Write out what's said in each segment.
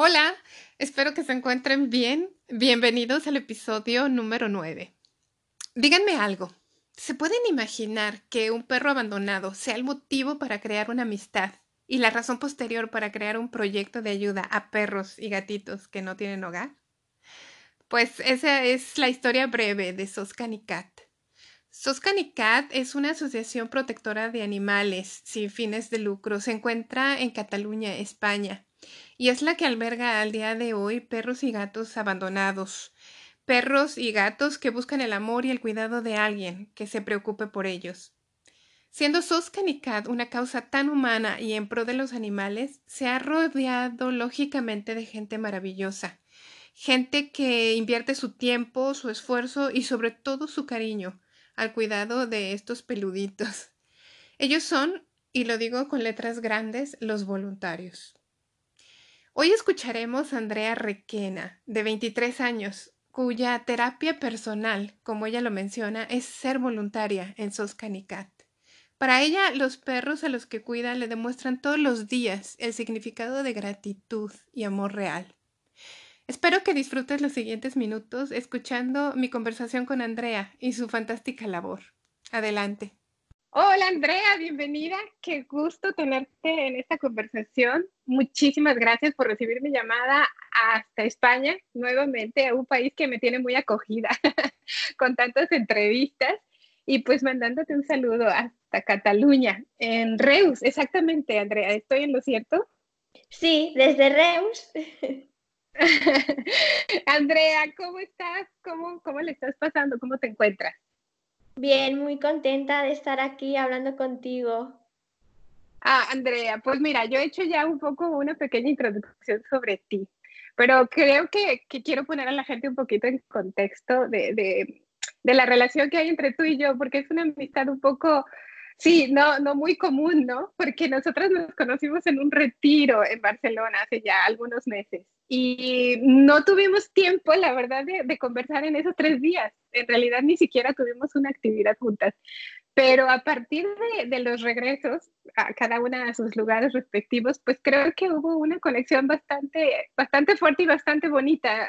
Hola, espero que se encuentren bien. Bienvenidos al episodio número 9. Díganme algo. ¿Se pueden imaginar que un perro abandonado sea el motivo para crear una amistad y la razón posterior para crear un proyecto de ayuda a perros y gatitos que no tienen hogar? Pues esa es la historia breve de Soscanicat. Soscanicat es una asociación protectora de animales sin fines de lucro. Se encuentra en Cataluña, España y es la que alberga al día de hoy perros y gatos abandonados, perros y gatos que buscan el amor y el cuidado de alguien que se preocupe por ellos. Siendo Soscanicat una causa tan humana y en pro de los animales, se ha rodeado lógicamente de gente maravillosa, gente que invierte su tiempo, su esfuerzo y sobre todo su cariño al cuidado de estos peluditos. Ellos son, y lo digo con letras grandes, los voluntarios. Hoy escucharemos a Andrea Requena, de 23 años, cuya terapia personal, como ella lo menciona, es ser voluntaria en Soscanicat. Para ella, los perros a los que cuida le demuestran todos los días el significado de gratitud y amor real. Espero que disfrutes los siguientes minutos escuchando mi conversación con Andrea y su fantástica labor. Adelante. Hola Andrea, bienvenida. Qué gusto tenerte en esta conversación. Muchísimas gracias por recibir mi llamada hasta España, nuevamente a un país que me tiene muy acogida con tantas entrevistas y pues mandándote un saludo hasta Cataluña, en Reus, exactamente Andrea, ¿estoy en lo cierto? Sí, desde Reus. Andrea, ¿cómo estás? ¿Cómo, ¿Cómo le estás pasando? ¿Cómo te encuentras? Bien, muy contenta de estar aquí hablando contigo. Ah, Andrea, pues mira, yo he hecho ya un poco una pequeña introducción sobre ti, pero creo que, quiero poner a la gente un poquito en contexto de, de, la relación que hay entre tú y yo, porque es una amistad un poco, sí, no, no muy común, ¿no? Porque nosotros nos conocimos en un retiro en Barcelona hace ya algunos meses y no tuvimos tiempo, la verdad, de, conversar en esos tres días. En realidad ni siquiera tuvimos una actividad juntas. Pero a partir de, los regresos a cada una de sus lugares respectivos, pues creo que hubo una conexión bastante, bastante fuerte y bastante bonita.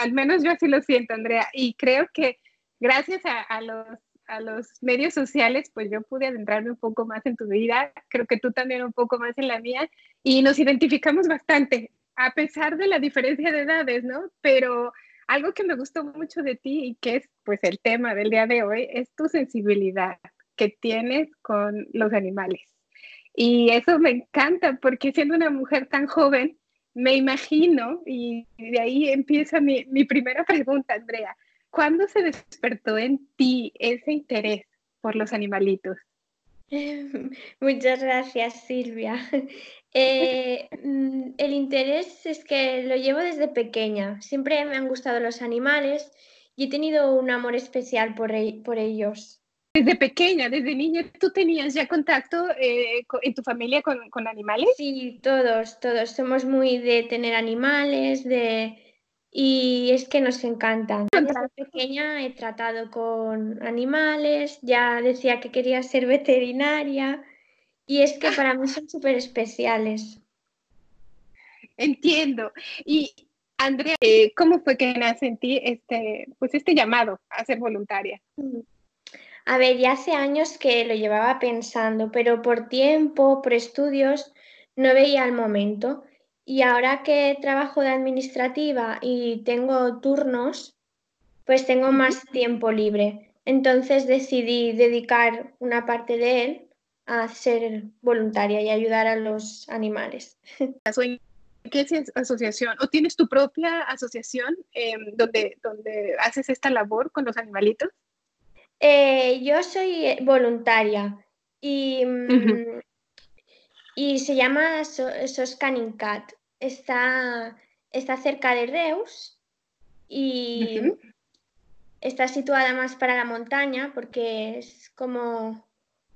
Al menos yo así lo siento, Andrea. Y creo que gracias a, los, a los medios sociales, pues yo pude adentrarme un poco más en tu vida. Creo que tú también un poco más en la mía. Y nos identificamos bastante a pesar de la diferencia de edades, ¿no? Pero algo que me gustó mucho de ti y que es pues el tema del día de hoy es tu sensibilidad que tienes con los animales. Y eso me encanta porque siendo una mujer tan joven, me imagino, y de ahí empieza mi, mi primera pregunta, Andrea, ¿cuándo se despertó en ti ese interés por los animalitos? Muchas gracias, Silvia. Eh, mm, el interés es que lo llevo desde pequeña. Siempre me han gustado los animales y he tenido un amor especial por, e-, por ellos. Desde pequeña, desde niña, ¿tú tenías ya contacto eh, en tu familia con, con animales? Sí, todos, todos. Somos muy de tener animales, de y es que nos encantan. Desde pequeña he tratado con animales, ya decía que quería ser veterinaria y es que para mí son súper especiales. Entiendo. Y Andrea, eh, ¿cómo fue que nace en ti este, pues este llamado a ser voluntaria? A ver, ya hace años que lo llevaba pensando, pero por tiempo, por estudios, no veía el momento. Y ahora que trabajo de administrativa y tengo turnos, pues tengo más tiempo libre. Entonces decidí dedicar una parte de él a ser voluntaria y ayudar a los animales. ¿Qué asociación? ¿O tienes tu propia asociación em, donde, donde haces esta labor con los animalitos? Eh, yo soy voluntaria y, mm, y se llama Sos Cat está, está cerca de Reus y está situada más para la montaña porque es como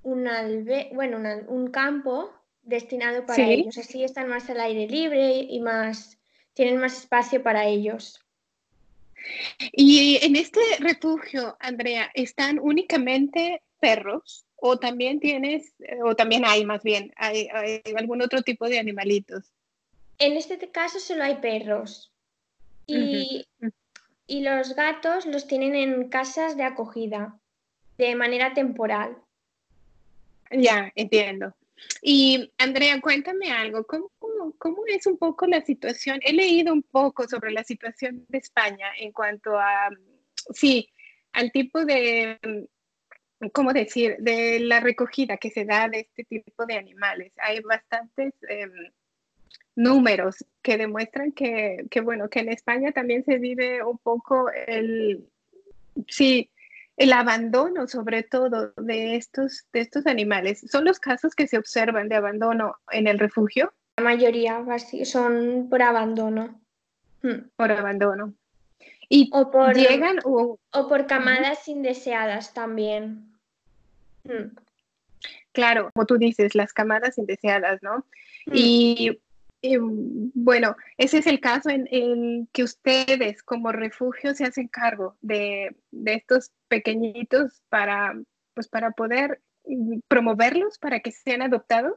un, albe bueno, un campo destinado para ellos. Así están más al aire libre y más tienen más espacio para ellos. Y en este refugio, Andrea, ¿están únicamente perros o también tienes, o también hay más bien, hay, algún otro tipo de animalitos? En este caso solo hay perros. Y, y los gatos los tienen en casas de acogida de manera temporal. Ya, entiendo. Y Andrea, cuéntame algo, ¿Cómo, ¿cómo, es un poco la situación? He leído un poco sobre la situación de España en cuanto a, sí, al tipo de, ¿cómo decir?, de la recogida que se da de este tipo de animales. Hay bastantes em, números que demuestran que, que, bueno, que en España también se vive un poco el, sí, el abandono, sobre todo, de estos, de estos animales. ¿Son los casos que se observan de abandono en el refugio? La mayoría son por abandono. Hmm. Por abandono. ¿Y o por, llegan o, por camadas indeseadas también. Hmm. Claro, como tú dices, las camadas indeseadas, ¿no? Hmm. Y bueno, ese es el caso en el que ustedes como refugio se hacen cargo de, estos pequeñitos para, pues para poder mm, promoverlos para que sean adoptados.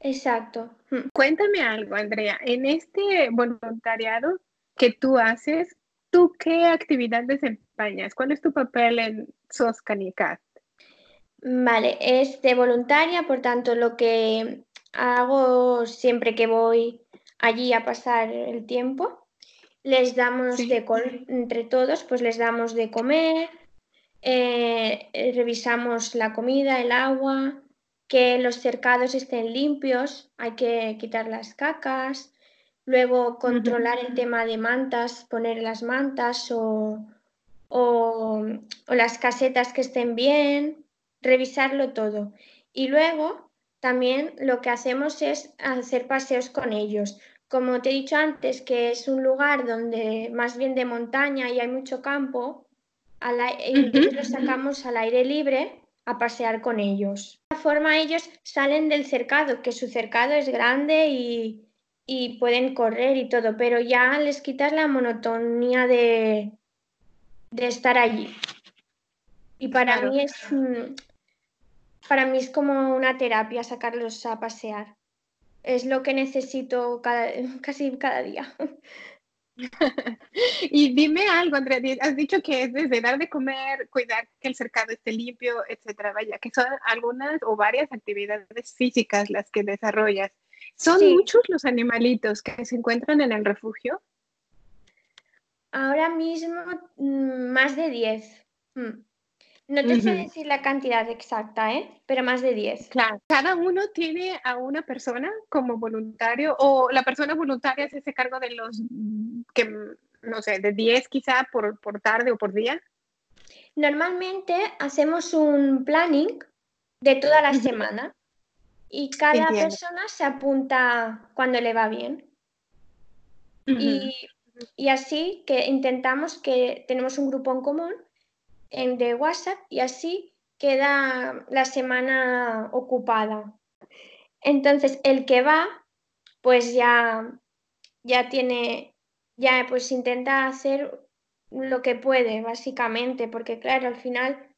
Exacto. Mm. Cuéntame algo, Andrea. En este voluntariado que tú haces, ¿tú qué actividad desempeñas? ¿Cuál es tu papel en SOS Canicat? Vale, es de voluntaria, por tanto, lo que hago siempre que voy allí a pasar el tiempo. Les damos de entre todos, pues les damos de comer, eh, revisamos la comida, el agua, que los cercados estén limpios, hay que quitar las cacas, luego controlar el tema de mantas, poner las mantas o, o las casetas que estén bien, revisarlo todo. Y luego también lo que hacemos es hacer paseos con ellos. Como te he dicho antes, que es un lugar donde más bien de montaña y hay mucho campo, los sacamos al aire libre a pasear con ellos. De esta forma ellos salen del cercado, que su cercado es grande y, pueden correr y todo, pero ya les quitas la monotonía de, de estar allí. Y para mí es para mí es como una terapia sacarlos a pasear es lo que necesito cada, casi cada día. y dime algo, Andrea, has dicho que es desde dar de comer, cuidar que el cercado esté limpio, etcétera, vaya, que son algunas o varias actividades físicas las que desarrollas. ¿Son muchos los animalitos que se encuentran en el refugio? Ahora mismo mm, más de 10. No te sé decir la cantidad exacta, ¿eh? pero más de 10. Claro, cada uno tiene a una persona como voluntario o la persona voluntaria se hace cargo de los, que, no sé, de 10 quizá por, tarde o por día. Normalmente hacemos un planning de toda la semana y cada persona se apunta cuando le va bien. y, y así que intentamos que tenemos un grupo en común en, de WhatsApp y así queda la semana ocupada. Entonces, el que va, pues ya, ya tiene, ya pues intenta hacer lo que puede, básicamente, porque claro, al final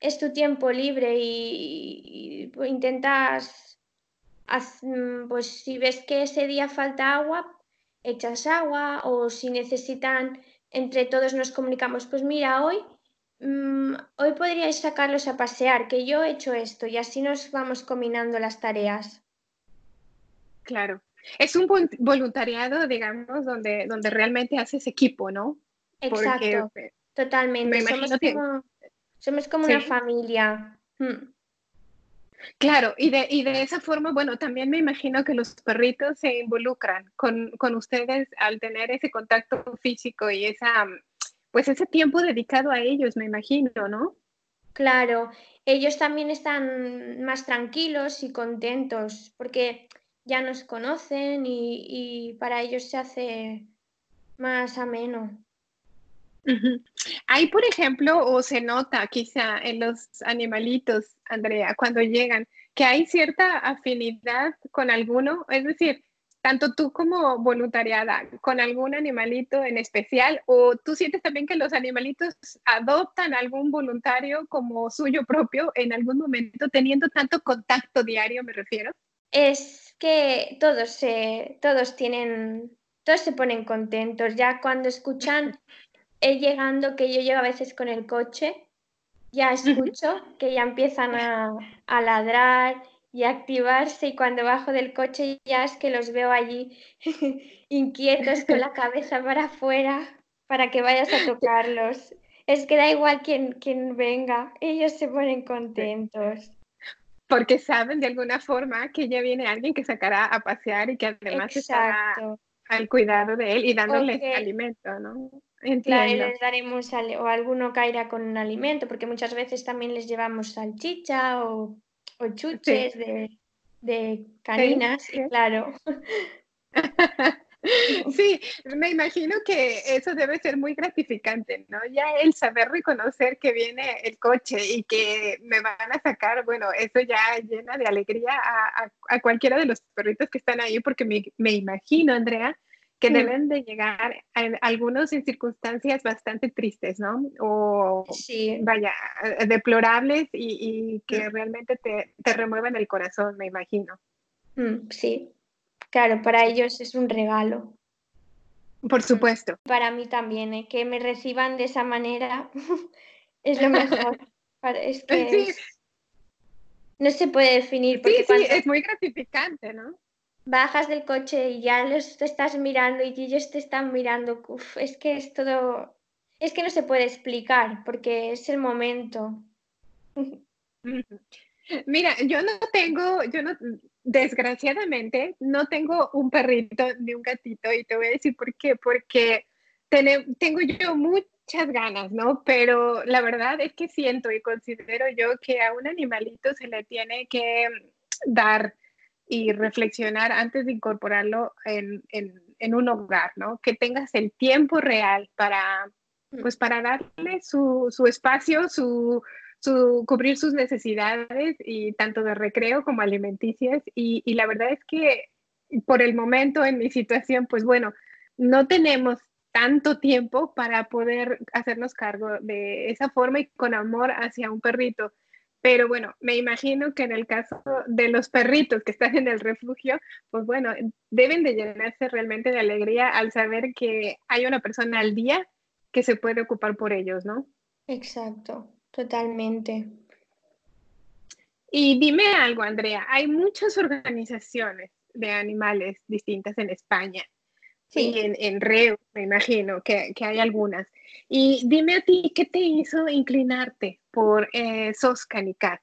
es tu tiempo libre y, intentas, pues si ves que ese día falta agua, echas agua o si necesitan, entre todos nos comunicamos, pues mira, hoy Mm, hoy podríais sacarlos a pasear, que yo he hecho esto y así nos vamos combinando las tareas. Claro. Es un somos digamos, donde, donde realmente haces equipo, ¿no? Exacto, totalmente. Somos, como, una familia. Mm. Claro, y de, y de esa forma, bueno, también me imagino que los perritos se involucran con, con ustedes al tener ese contacto físico y esa pues ese tiempo dedicado a ellos, me imagino, ¿no? Claro, ellos también están más tranquilos y contentos, porque ya nos conocen y, para ellos se hace más ameno. Hay, por ejemplo, o se nota quizá en los animalitos, Andrea, cuando llegan, que hay cierta afinidad con alguno, es decir, tanto tú como voluntariada, con algún animalito en especial, o tú sientes también que los animalitos adoptan algún voluntario como suyo propio en algún momento, teniendo tanto contacto diario, me refiero. Es que todos se, todos tienen, todos se ponen contentos. Ya cuando escuchan eh, llegando, que yo llego a veces con el coche, ya escucho que ya empiezan a, a ladrar y activarse y cuando bajo del coche ya es que los veo allí inquietos con la cabeza para afuera para que vayas a tocarlos. Es que da igual quien, quien venga, ellos se ponen contentos. Porque saben de alguna forma que ya viene alguien que sacará a pasear y que además está al cuidado de él y dándoles alimento, ¿no? Claro, les daremos o alguno caerá con un alimento, porque muchas veces también les llevamos salchicha o o chuches de, caninas, claro. Sí, me imagino que eso debe ser muy gratificante, ¿no? Ya el saber reconocer que viene el coche y que me van a sacar, bueno, eso ya llena de alegría a, cualquiera de los perritos que están ahí, porque me, me imagino, Andrea, que deben de llegar algunos en circunstancias bastante tristes, ¿no? O, vaya, deplorables y, que realmente te, te, remueven el corazón, me imagino. Mm, sí, claro, para ellos es un regalo. Por supuesto. Para mí también, ¿eh? que me reciban de esa manera es lo mejor. es que no se puede definir. Porque sí, sí, es muy gratificante, ¿no? Bajas del coche y ya los estás mirando y ellos te están mirando. es que es todo, es que no se puede explicar porque es el momento. Mira, yo no tengo, yo no, desgraciadamente, no tengo un perrito ni un gatito y te voy a decir por qué, porque tengo yo muchas ganas, ¿no? Pero la verdad es que siento y considero yo que a un animalito se le tiene que dar y reflexionar antes de incorporarlo en, un hogar, ¿no? Que tengas el tiempo real para, mm. pues para darle su, espacio, su, cubrir sus necesidades y tanto de recreo como alimenticias. Y, y, la verdad es que por el momento en mi situación, pues bueno, no tenemos tanto tiempo para poder hacernos cargo de esa forma y con amor hacia un perrito. Pero bueno, me imagino que en el caso de los perritos que están en el refugio, pues bueno, deben de llenarse realmente de alegría al saber que hay una persona al día que se puede ocupar por ellos, ¿no? Exacto, totalmente. Y dime algo, Andrea, hay muchas organizaciones de animales distintas en España. Sí. en, en Reu, me imagino que, que, hay algunas. Y dime a ti, ¿qué te hizo inclinarte por eh, Soscanicat?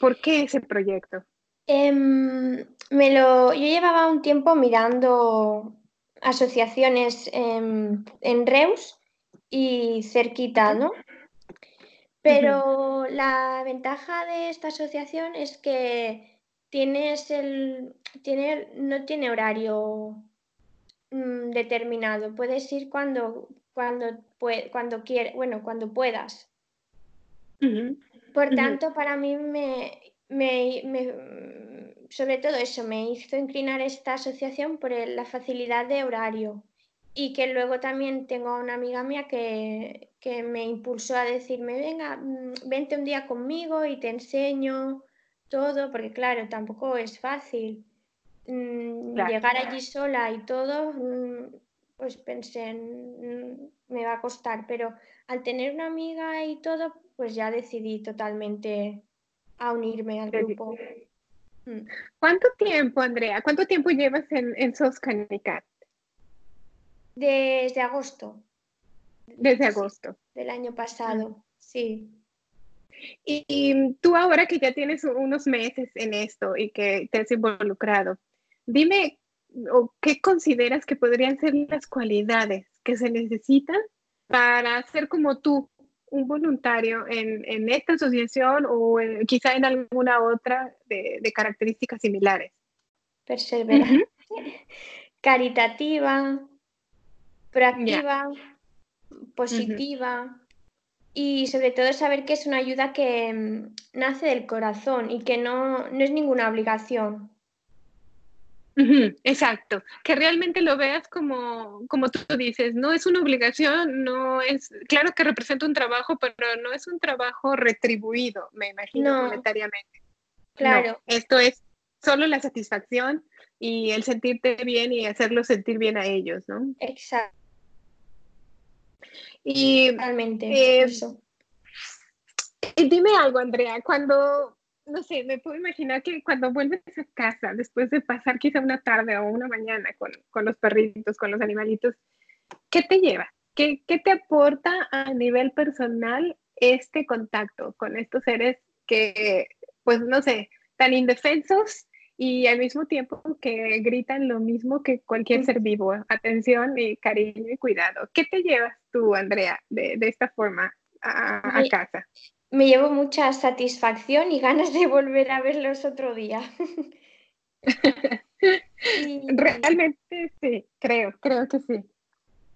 ¿Por qué ese proyecto? Em, me lo, yo llevaba un tiempo mirando asociaciones en Reus y cerquita, ¿no? Pero la ventaja de esta asociación es que tienes el, tiene, no tiene horario Mm, determinado. Puedes ir cuando, cuando, cuando quieras, bueno, cuando puedas. Por tanto, para mí me, me, sobre todo eso, me hizo inclinar esta asociación por la facilidad de horario y que luego también tengo una amiga mía que, que, me impulsó a decirme, venga, mm, vente un día conmigo y te enseño todo, porque claro, tampoco es fácil. Mm, llegar allí sola y todo, mm, pues pensé, mm, me va a costar, pero al tener una amiga y todo, pues ya decidí totalmente a unirme al grupo. ¿Cuánto tiempo, Andrea? ¿Cuánto tiempo llevas en, en Soscanicat? Desde agosto. Desde agosto. Del año pasado, sí. Y, y, tú ahora que ya tienes unos meses en esto y que te has involucrado, Dime, o ¿qué consideras que podrían ser las cualidades que se necesitan para ser como tú, un voluntario en, esta asociación o quizá en alguna otra de, características similares? perseverante, caritativa, proactiva, positiva y sobre todo saber que es una ayuda que mm, nace del corazón y que no, no es ninguna obligación. Exacto, que realmente lo veas como, como tú dices, no es una obligación, no es, claro que representa un trabajo, pero no es un trabajo retribuido, me imagino, monetariamente. Claro. esto es solo la satisfacción y el sentirte bien y hacerlo sentir bien a ellos, ¿no? Exacto. Y realmente eh, dime algo, Andrea, cuando no sé, me puedo imaginar que cuando vuelves a casa, después de pasar quizá una tarde o una mañana con, con los perritos, con los animalitos, ¿qué te lleva? ¿Qué, ¿Qué, te aporta a nivel personal este contacto con estos seres que, pues no sé, tan indefensos y al mismo tiempo que gritan lo mismo que cualquier ser vivo, atención y cariño y cuidado. ¿Qué te llevas tú, Andrea, de, de esta forma a, a casa? Me llevo mucha satisfacción y ganas de volver a verlos otro día. Realmente sí, creo, creo que sí.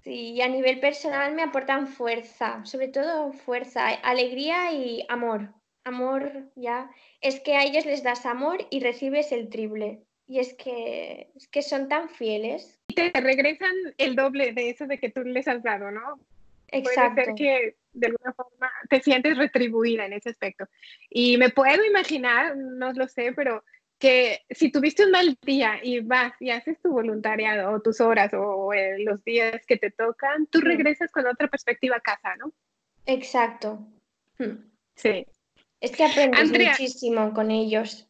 Sí, y a nivel personal me aportan fuerza, sobre todo fuerza, alegría y amor. Amor, ya. Es que a ellos les das amor y recibes el triple. Y es que, es que son tan fieles. Y te regresan el doble de eso de que tú les has dado, ¿no? Exacto. Puede ser que de alguna forma te sientes retribuida en ese aspecto. Y me puedo imaginar, no lo sé, pero que si tuviste un mal día y vas y haces tu voluntariado o tus horas o eh, los días que te tocan, tú regresas con otra perspectiva a casa, ¿no? Exacto. Sí. Es que aprendes muchísimo con ellos.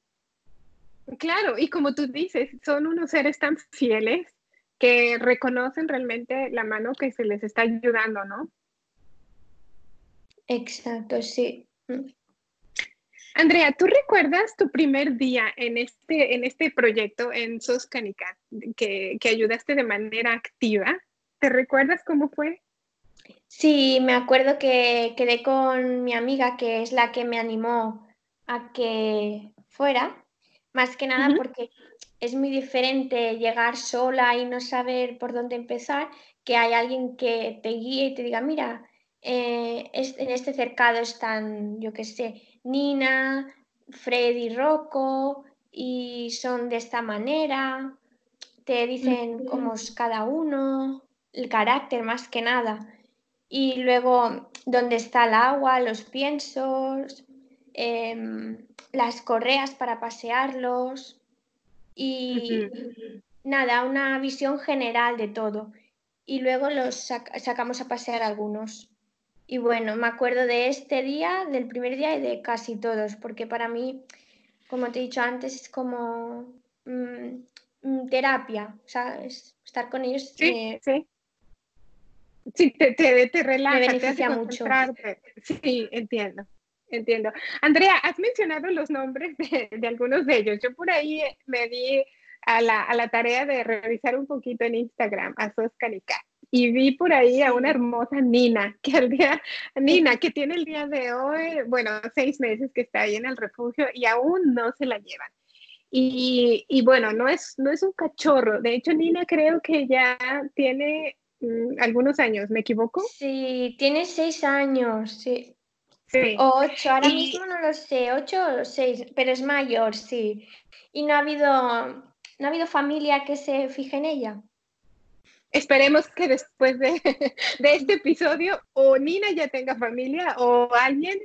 Claro, y como tú dices, son unos seres tan fieles que reconocen realmente la mano que se les está ayudando, ¿no? Exacto, sí. Andrea, ¿tú recuerdas tu primer día en este, en este proyecto en SOS que, que ayudaste de manera activa? ¿Te recuerdas cómo fue? Sí, me acuerdo que quedé con mi amiga, que es la que me animó a que fuera, más que nada porque es muy diferente llegar sola y no saber por dónde empezar, que hay alguien que te guíe y te diga, mira, eh, en este cercado están, yo qué sé, Nina, Freddy, Rocco, y son de esta manera, te dicen cómo es cada uno, el carácter más que nada. Y luego dónde está el agua, los piensos, em, las correas para pasearlos y nada, una visión general de todo. Y luego los sacamos a pasear algunos. Y bueno, me acuerdo de este día, del primer día y de casi todos, porque para mí, como te he dicho antes, es como mm, mm, terapia, ¿sabes? Estar con ellos. Sí, sí. Sí, te, te, te relaja, me beneficia mucho. Sí, entiendo. Entiendo. Andrea, has mencionado los nombres de, algunos de ellos. Yo por ahí me di a la, a la, tarea de revisar un poquito en Instagram a Soscanica y vi por ahí a una hermosa Nina, que el día, Nina, que tiene el día de hoy, bueno, seis meses que está ahí en el refugio y aún no se la llevan. Y, y bueno, no es, no es un cachorro. De hecho, Nina creo que ya tiene mm, algunos años, ¿me equivoco? Sí, tiene seis años, sí. O ocho, ahora mismo no lo sé, ocho o seis, pero es mayor, sí. Y no ha habido, no ha habido familia que se fije en ella. Esperemos que después de, este episodio o Nina ya tenga familia o alguien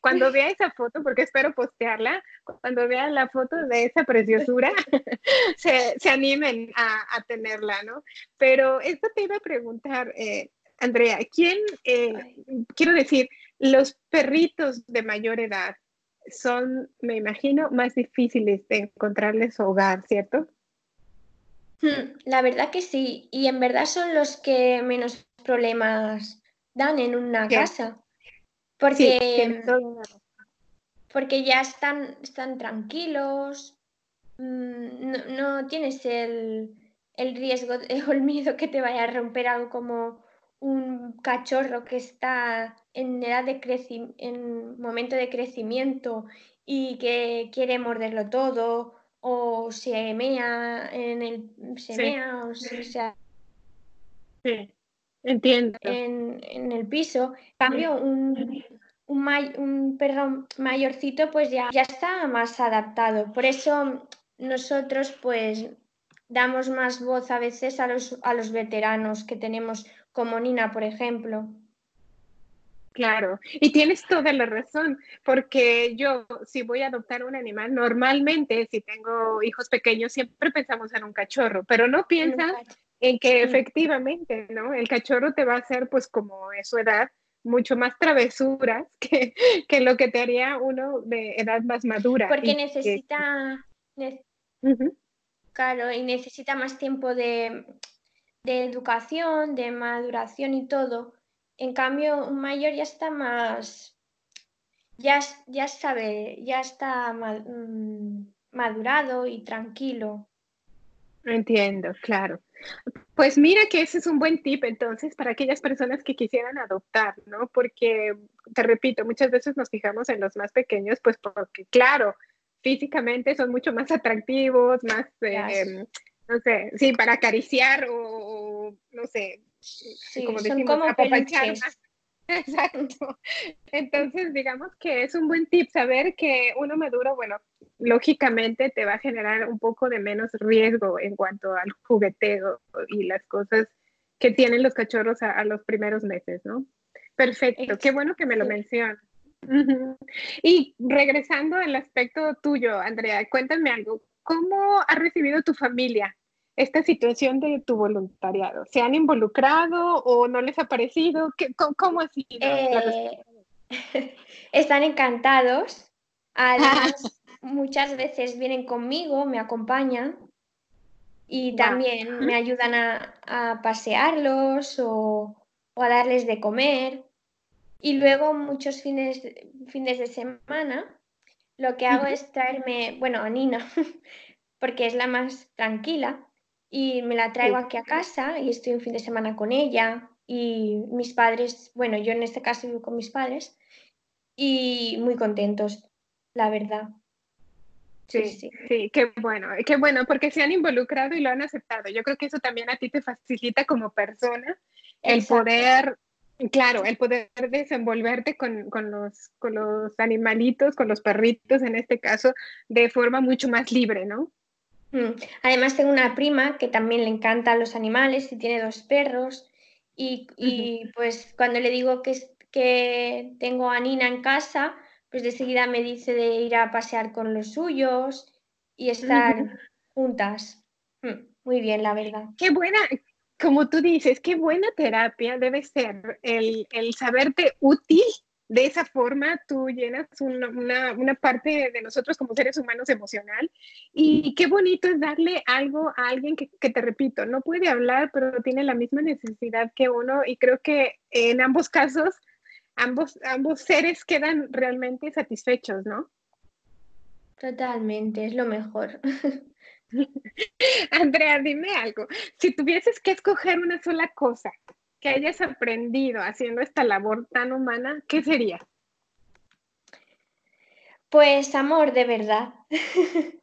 cuando vea esa foto, porque espero postearla, cuando vean la foto de esa preciosura, se, animen a, tenerla, ¿no? Pero esto te iba a preguntar, eh, Andrea, ¿quién, eh, quiero decir, los perritos de mayor edad son, me imagino, más difíciles de encontrarles hogar, ¿cierto? Hmm, la verdad que sí, y en verdad son los que menos problemas dan en una casa, porque, porque ya están, están tranquilos, mm, no, tienes el, el riesgo o el miedo que te vaya a romper algo como un cachorro que está en edad de en momento de crecimiento y que quiere morderlo todo o se mea en el se mea o sea sí. entiendo. en, en el piso. Cambio un, un, un, perro mayorcito pues ya, ya está más adaptado. Por eso nosotros pues damos más voz a veces a los, a los veteranos que tenemos como Nina por ejemplo Claro, y tienes toda la razón, porque yo si voy a adoptar un animal, normalmente si tengo hijos pequeños siempre pensamos en un cachorro, pero no piensas en que efectivamente, ¿no? El cachorro te va a hacer pues como es su edad, mucho más travesuras que, que lo que te haría uno de edad más madura. Porque necesita, claro, y necesita más tiempo de, de educación, de maduración y todo en cambio, un mayor ya está más, ya, ya sabe, ya está mm, madurado y tranquilo. Entiendo, claro. Pues mira que ese es un buen tip entonces para aquellas personas que quisieran adoptar, ¿no? Porque, te repito, muchas veces nos fijamos en los más pequeños, pues porque, claro, físicamente son mucho más atractivos, más, eh, no sé, sí, para acariciar o no sé, Sí, como son como Exacto. Entonces, digamos que es un buen tip saber que uno maduro, bueno, lógicamente te va a generar un poco de menos riesgo en cuanto al jugueteo y las cosas que tienen los cachorros a, los primeros meses, ¿no? Perfecto, qué bueno que me lo mencionas. Y regresando al aspecto tuyo, Andrea, cuéntame algo. ¿Cómo ha recibido tu familia esta situación de tu voluntariado? ¿Se han involucrado o no les ha parecido? ¿Qué, cómo, ha sido? Eh, están encantados. Además, muchas veces vienen conmigo, me acompañan y también me ayudan a, pasearlos o, a darles de comer. Y luego muchos fines, fines de semana lo que hago es traerme, bueno, a Nina, porque es la más tranquila, y me la traigo aquí a casa y estoy un fin de semana con ella y mis padres, bueno, yo en este caso vivo con mis padres y muy contentos, la verdad. Sí, sí, sí, qué bueno, qué bueno, porque se han involucrado y lo han aceptado. Yo creo que eso también a ti te facilita como persona el poder, claro, el poder desenvolverte con, con, los, con los animalitos, con los perritos en este caso, de forma mucho más libre, ¿no? Mm. Además tengo una prima que también le encantan los animales y tiene dos perros y, pues cuando le digo que, que tengo a Nina en casa, pues de seguida me dice de ir a pasear con los suyos y estar juntas. Mm, muy bien, la verdad. Qué buena, como tú dices, qué buena terapia debe ser el, el saberte útil de esa forma tú llenas una, una, parte de nosotros como seres humanos emocional y qué bonito es darle algo a alguien que, que, te repito, no puede hablar, pero tiene la misma necesidad que uno y creo que en ambos casos, ambos, ambos seres quedan realmente satisfechos, ¿no? Totalmente, es lo mejor. Andrea, dime algo, si tuvieses que escoger una sola cosa que hayas aprendido haciendo esta labor tan humana, ¿qué sería? Pues amor de verdad.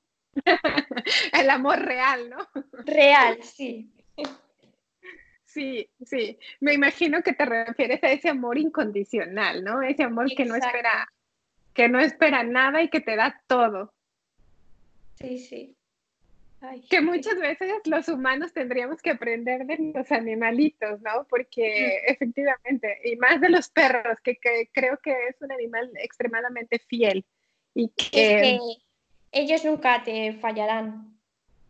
El amor real, ¿no? Real, sí. Sí, sí. Me imagino que te refieres a ese amor incondicional, ¿no? Ese amor que no espera, que no espera nada y que te da todo. Sí, sí que muchas veces los humanos tendríamos que aprender de los animalitos, ¿no? Porque efectivamente, y más de los perros, que, creo que es un animal extremadamente fiel. Y que... ellos nunca te fallarán.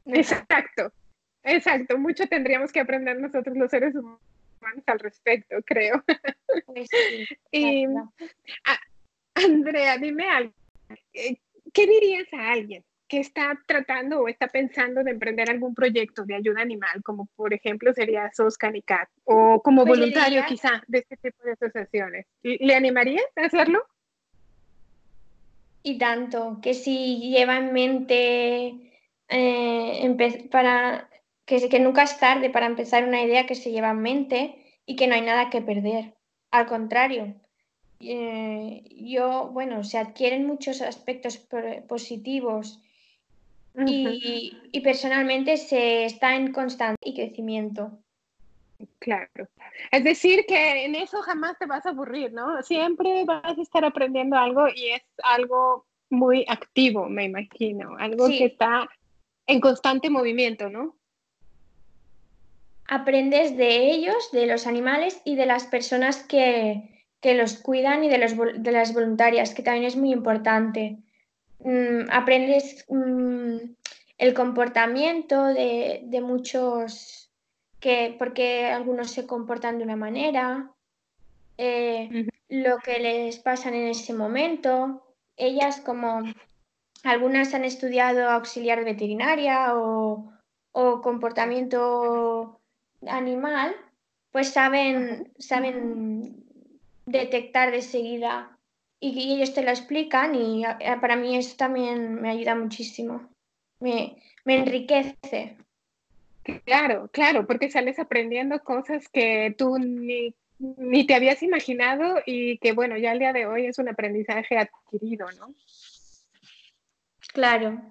Exacto, exacto. Mucho tendríamos que aprender nosotros los seres humanos al respecto, creo. Pues y, Andrea, dime algo. Eh, ¿Qué dirías a alguien que está tratando o está pensando de emprender algún proyecto de ayuda animal, como por ejemplo sería Soscan y Cat, o como pues voluntario quizá de este tipo de asociaciones. ¿Le animarías a hacerlo? Y tanto, que si lleva en mente eh, para que, que nunca es tarde para empezar una idea que se lleva en mente y que no hay nada que perder. Al contrario, eh, yo, bueno, se adquieren muchos aspectos positivos y, personalmente se está en constante crecimiento. Claro. Es decir, que en eso jamás te vas a aburrir, ¿no? Siempre vas a estar aprendiendo algo y es algo muy activo, me imagino, algo que está en constante movimiento, ¿no? Aprendes de ellos, de los animales y de las personas que, los cuidan y de, los, de las voluntarias, que también es muy importante. Mm, aprendes mm, el comportamiento de, muchos, que, porque algunos se comportan de una manera, eh, lo que les pasa en ese momento. Ellas como algunas han estudiado auxiliar veterinaria o, o comportamiento animal, pues saben, saben detectar de seguida y ellos te lo explican y para mí eso también me ayuda muchísimo, me, enriquece. Claro, claro, porque sales aprendiendo cosas que tú ni, ni, te habías imaginado y que bueno, ya al día de hoy es un aprendizaje adquirido, ¿no? Claro.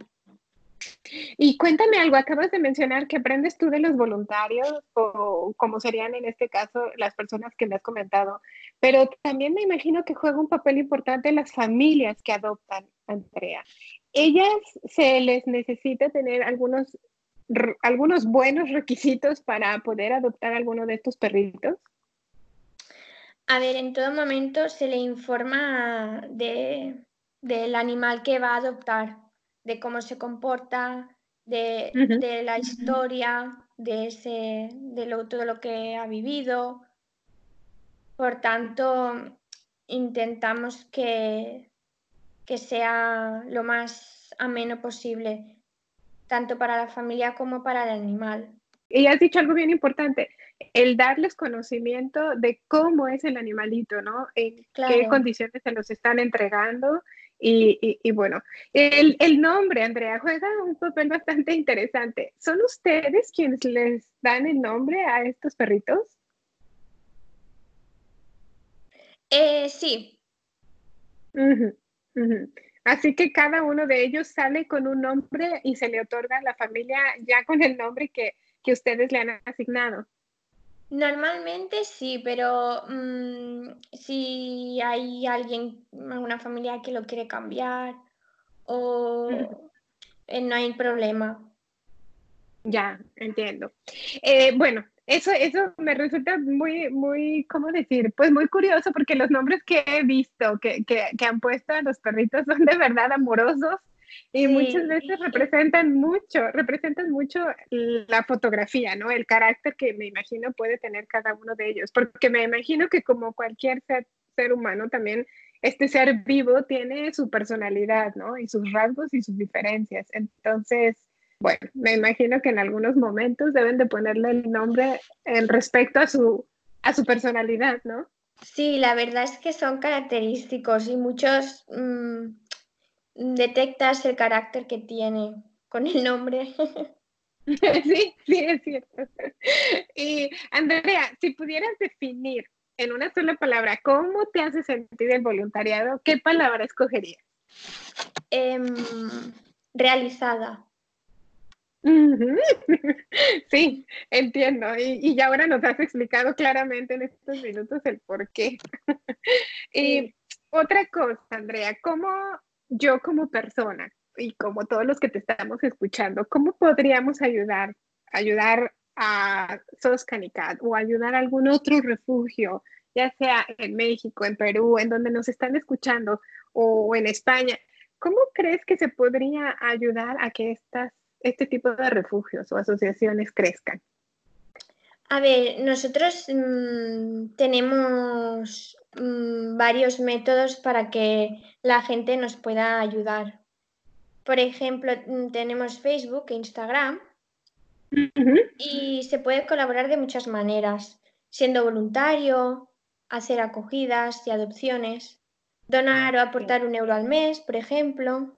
Y cuéntame algo, acabas de mencionar que aprendes tú de los voluntarios o como serían en este caso las personas que me has comentado, pero también me imagino que juega un papel importante las familias que adoptan, Andrea. ¿Ellas se les necesita tener algunos, algunos buenos requisitos para poder adoptar alguno de estos perritos? A ver, en todo momento se le informa de, del animal que va a adoptar de cómo se comporta, de, la historia, de, ese, de lo, todo lo que ha vivido. Por tanto, intentamos que, que sea lo más ameno posible, tanto para la familia como para el animal. Y has dicho algo bien importante, el darles conocimiento de cómo es el animalito, ¿no? En qué condiciones se los están entregando y, bueno, el, nombre, Andrea, juega un papel bastante interesante. ¿Son ustedes quienes les dan el nombre a estos perritos? Eh, sí. Así que cada uno de ellos sale con un nombre y se le otorga a la familia ya con el nombre que, que ustedes le han asignado. Normalmente sí, pero mm, si hay alguien, alguna familia que lo quiere cambiar o eh, no hay problema. Ya, entiendo. Eh, bueno, eso, eso me resulta muy, muy, ¿cómo decir? Pues muy curioso porque los nombres que he visto que, que, que han puesto a los perritos son de verdad amorosos y muchas veces representan mucho, representan mucho la fotografía, ¿no? El carácter que me imagino puede tener cada uno de ellos, porque me imagino que como cualquier ser, ser humano también este ser vivo tiene su personalidad, ¿no? Y sus rasgos y sus diferencias. Entonces, bueno, me imagino que en algunos momentos deben de ponerle el nombre en respecto a su, a su personalidad, ¿no? Sí, la verdad es que son característicos y muchos mm, detectas el carácter que tiene con el nombre. Sí, sí, es cierto. Y Andrea, si pudieras definir en una sola palabra cómo te hace sentir el voluntariado, ¿qué palabra escogerías? Em, realizada. Sí, entiendo. Y, y, ahora nos has explicado claramente en estos minutos el por qué. Y otra cosa, Andrea, ¿cómo yo como persona y como todos los que te estamos escuchando, ¿cómo podríamos ayudar, ayudar a Soscanicat o ayudar a algún otro refugio, ya sea en México, en Perú, en donde nos están escuchando o en España? ¿Cómo crees que se podría ayudar a que estas, este tipo de refugios o asociaciones crezcan? A ver, nosotros mm, tenemos mm, varios métodos para que la gente nos pueda ayudar. Por ejemplo, mm, tenemos Facebook e Instagram y se puede colaborar de muchas maneras, siendo voluntario, hacer acogidas y adopciones, donar o aportar un euro al mes, por ejemplo.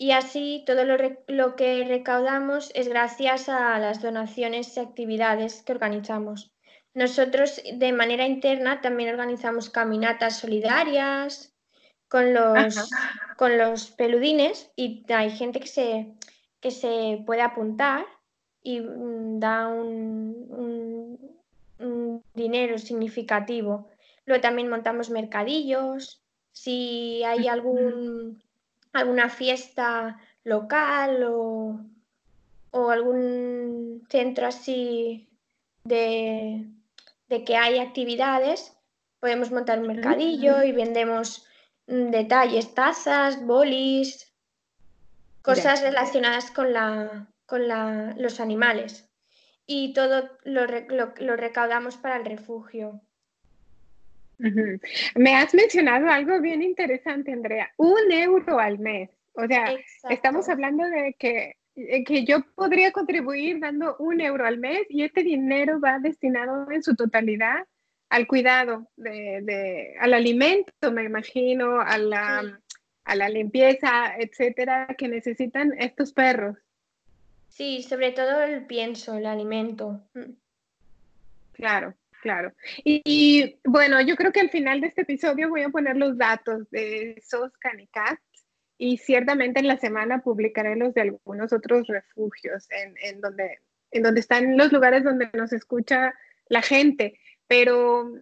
Y así todo lo, que recaudamos es gracias a las donaciones y actividades que organizamos. Nosotros de manera interna también organizamos caminatas solidarias con los, con los peludines y hay gente que se, que se puede apuntar y mm, da un, dinero significativo. Luego también montamos mercadillos. Si hay algún, alguna fiesta local o, o algún centro así de, de que hay actividades, podemos montar un mercadillo y vendemos mm, detalles, tazas, bolis, cosas relacionadas con, la, con la, los animales. Y todo lo, lo, recaudamos para el refugio. Me has mencionado algo bien interesante, Andrea. Un euro al mes. O sea, estamos hablando de que, que yo podría contribuir dando un euro al mes y este dinero va destinado en su totalidad al cuidado, de, al alimento, me imagino, a la, a la limpieza, etcétera, que necesitan estos perros. Sí, sobre todo el pienso, el alimento. Claro, claro. Y, bueno, yo creo que al final de este episodio voy a poner los datos de esos canicats y ciertamente en la semana publicaré los de algunos otros refugios en, en, donde, en donde están los lugares donde nos escucha la gente. Pero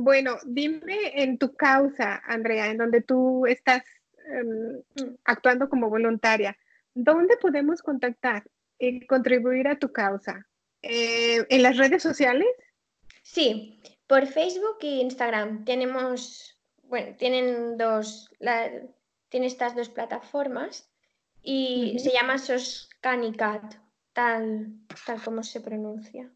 bueno, dime en tu causa, Andrea, en donde tú estás em, actuando como voluntaria, ¿dónde podemos contactar y contribuir a tu causa? Eh, ¿En las redes sociales? Sí, por Facebook e Instagram. Tenemos, bueno, tienen dos, tiene estas dos plataformas y se llama Soscanicat, tal, tal como se pronuncia.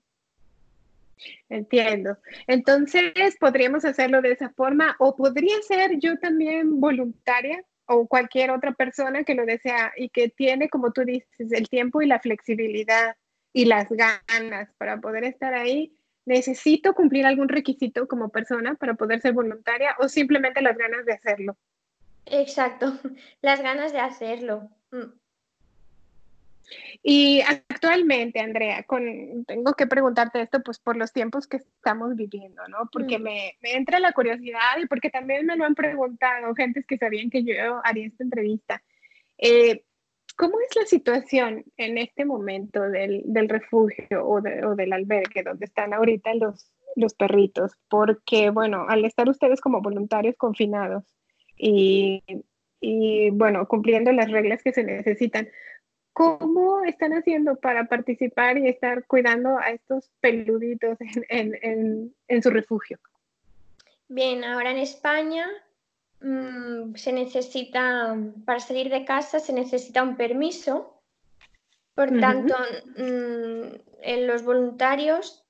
Entiendo. Entonces, podríamos hacerlo de esa forma o podría ser yo también voluntaria o cualquier otra persona que lo desea y que tiene, como tú dices, el tiempo y la flexibilidad y las ganas para poder estar ahí. ¿Necesito cumplir algún requisito como persona para poder ser voluntaria o simplemente las ganas de hacerlo? Exacto, las ganas de hacerlo. Mm. Y actualmente, Andrea, con, tengo que preguntarte esto pues por los tiempos que estamos viviendo, ¿no? Porque mm. me, me, entra la curiosidad y porque también me lo han preguntado gentes que sabían que yo haría esta entrevista. Eh, ¿Cómo es la situación en este momento del, del refugio o, o, del albergue donde están ahorita los, los perritos? Porque, bueno, al estar ustedes como voluntarios confinados y, y, bueno, cumpliendo las reglas que se necesitan, ¿Cómo están haciendo para participar y estar cuidando a estos peluditos en, su refugio? Bien, ahora en España mm, se necesita, para salir de casa se necesita un permiso. Por tanto, mm, en los voluntarios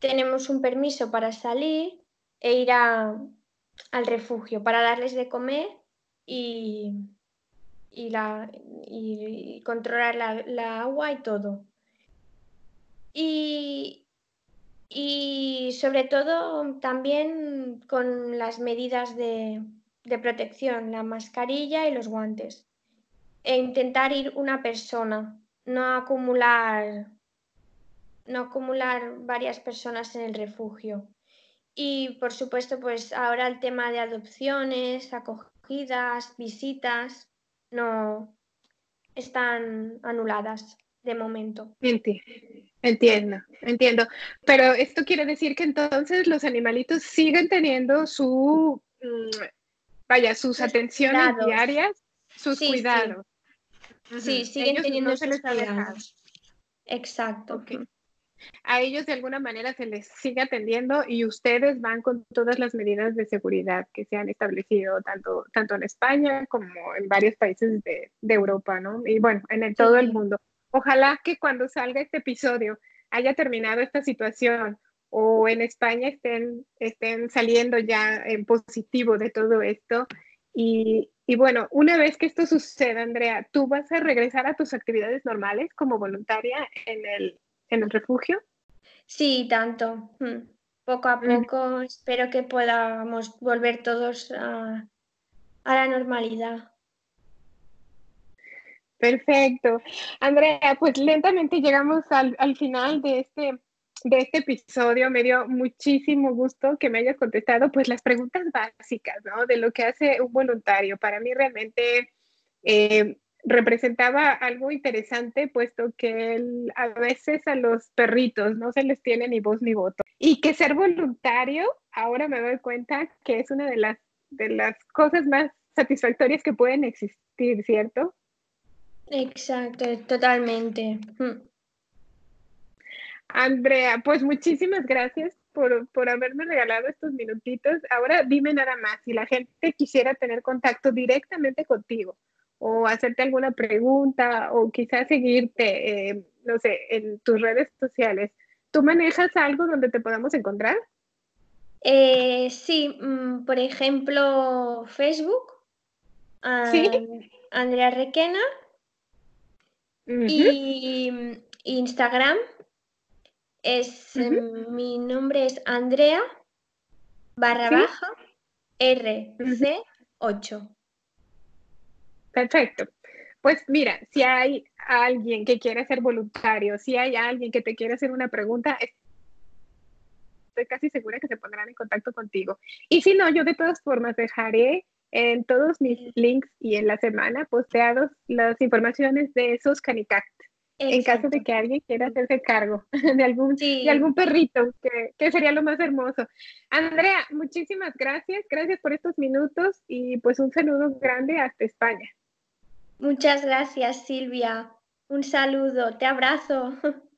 tenemos un permiso para salir e ir al refugio, para darles de comer y, y, la, y controlar la, agua y todo. Y, y, sobre todo también con las medidas de, de, protección, la mascarilla y los guantes. E intentar ir una persona, no acumular, no acumular varias personas en el refugio. Y por supuesto, pues ahora el tema de adopciones, acogidas, visitas, no están anuladas de momento. Entiendo, entiendo. Pero esto quiere decir que entonces los animalitos siguen teniendo su, mm, vaya, sus, atenciones diarias, sus cuidados. Sí, siguen teniendo sus cuidados. Exacto a ellos de alguna manera se les sigue atendiendo y ustedes van con todas las medidas de seguridad que se han establecido tanto, tanto en España como en varios países de, Europa, ¿no? Y bueno, en todo el mundo. Ojalá que cuando salga este episodio haya terminado esta situación o en España estén, estén saliendo ya en positivo de todo esto. Y, y bueno, una vez que esto suceda, Andrea, ¿tú vas a regresar a tus actividades normales como voluntaria en el, en el refugio? Sí, tanto. Mm. Poco a mm. poco espero que podamos volver todos a, la normalidad. Perfecto. Andrea, pues lentamente llegamos al, final de este, de este episodio. Me dio muchísimo gusto que me hayas contestado pues las preguntas básicas, ¿no? De lo que hace un voluntario. Para mí realmente eh, representaba algo interesante, puesto que a veces a los perritos no se les tiene ni voz ni voto. Y que ser voluntario, ahora me doy cuenta que es una de las, de las cosas más satisfactorias que pueden existir, ¿cierto? Exacto, totalmente. Mm. Andrea, pues muchísimas gracias por, por, haberme regalado estos minutitos. Ahora dime nada más, si la gente quisiera tener contacto directamente contigo, o hacerte alguna pregunta o quizás seguirte, eh, no sé, en tus redes sociales, ¿tú manejas algo donde te podamos encontrar? Eh, sí, mm, por ejemplo, Facebook, Andrea Requena, y mm, Instagram es em, mi nombre es Andrea barra baja RC8. Perfecto. Pues mira, si hay alguien que quiere ser voluntario, si hay alguien que te quiere hacer una pregunta, estoy casi segura que se pondrán en contacto contigo. Y si no, yo de todas formas dejaré en todos mis links y en la semana posteados las informaciones de esos canicact. En caso de que alguien quiera hacerse cargo de algún, de algún perrito, que, que, sería lo más hermoso. Andrea, muchísimas gracias. Gracias por estos minutos y pues un saludo grande hasta España. Muchas gracias, Silvia. Un saludo, te abrazo.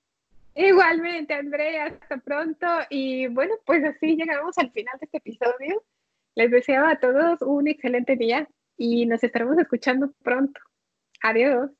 Igualmente, Andrea, hasta pronto. Y bueno, pues así llegamos al final de este episodio. Les deseo a todos un excelente día y nos estaremos escuchando pronto. Adiós.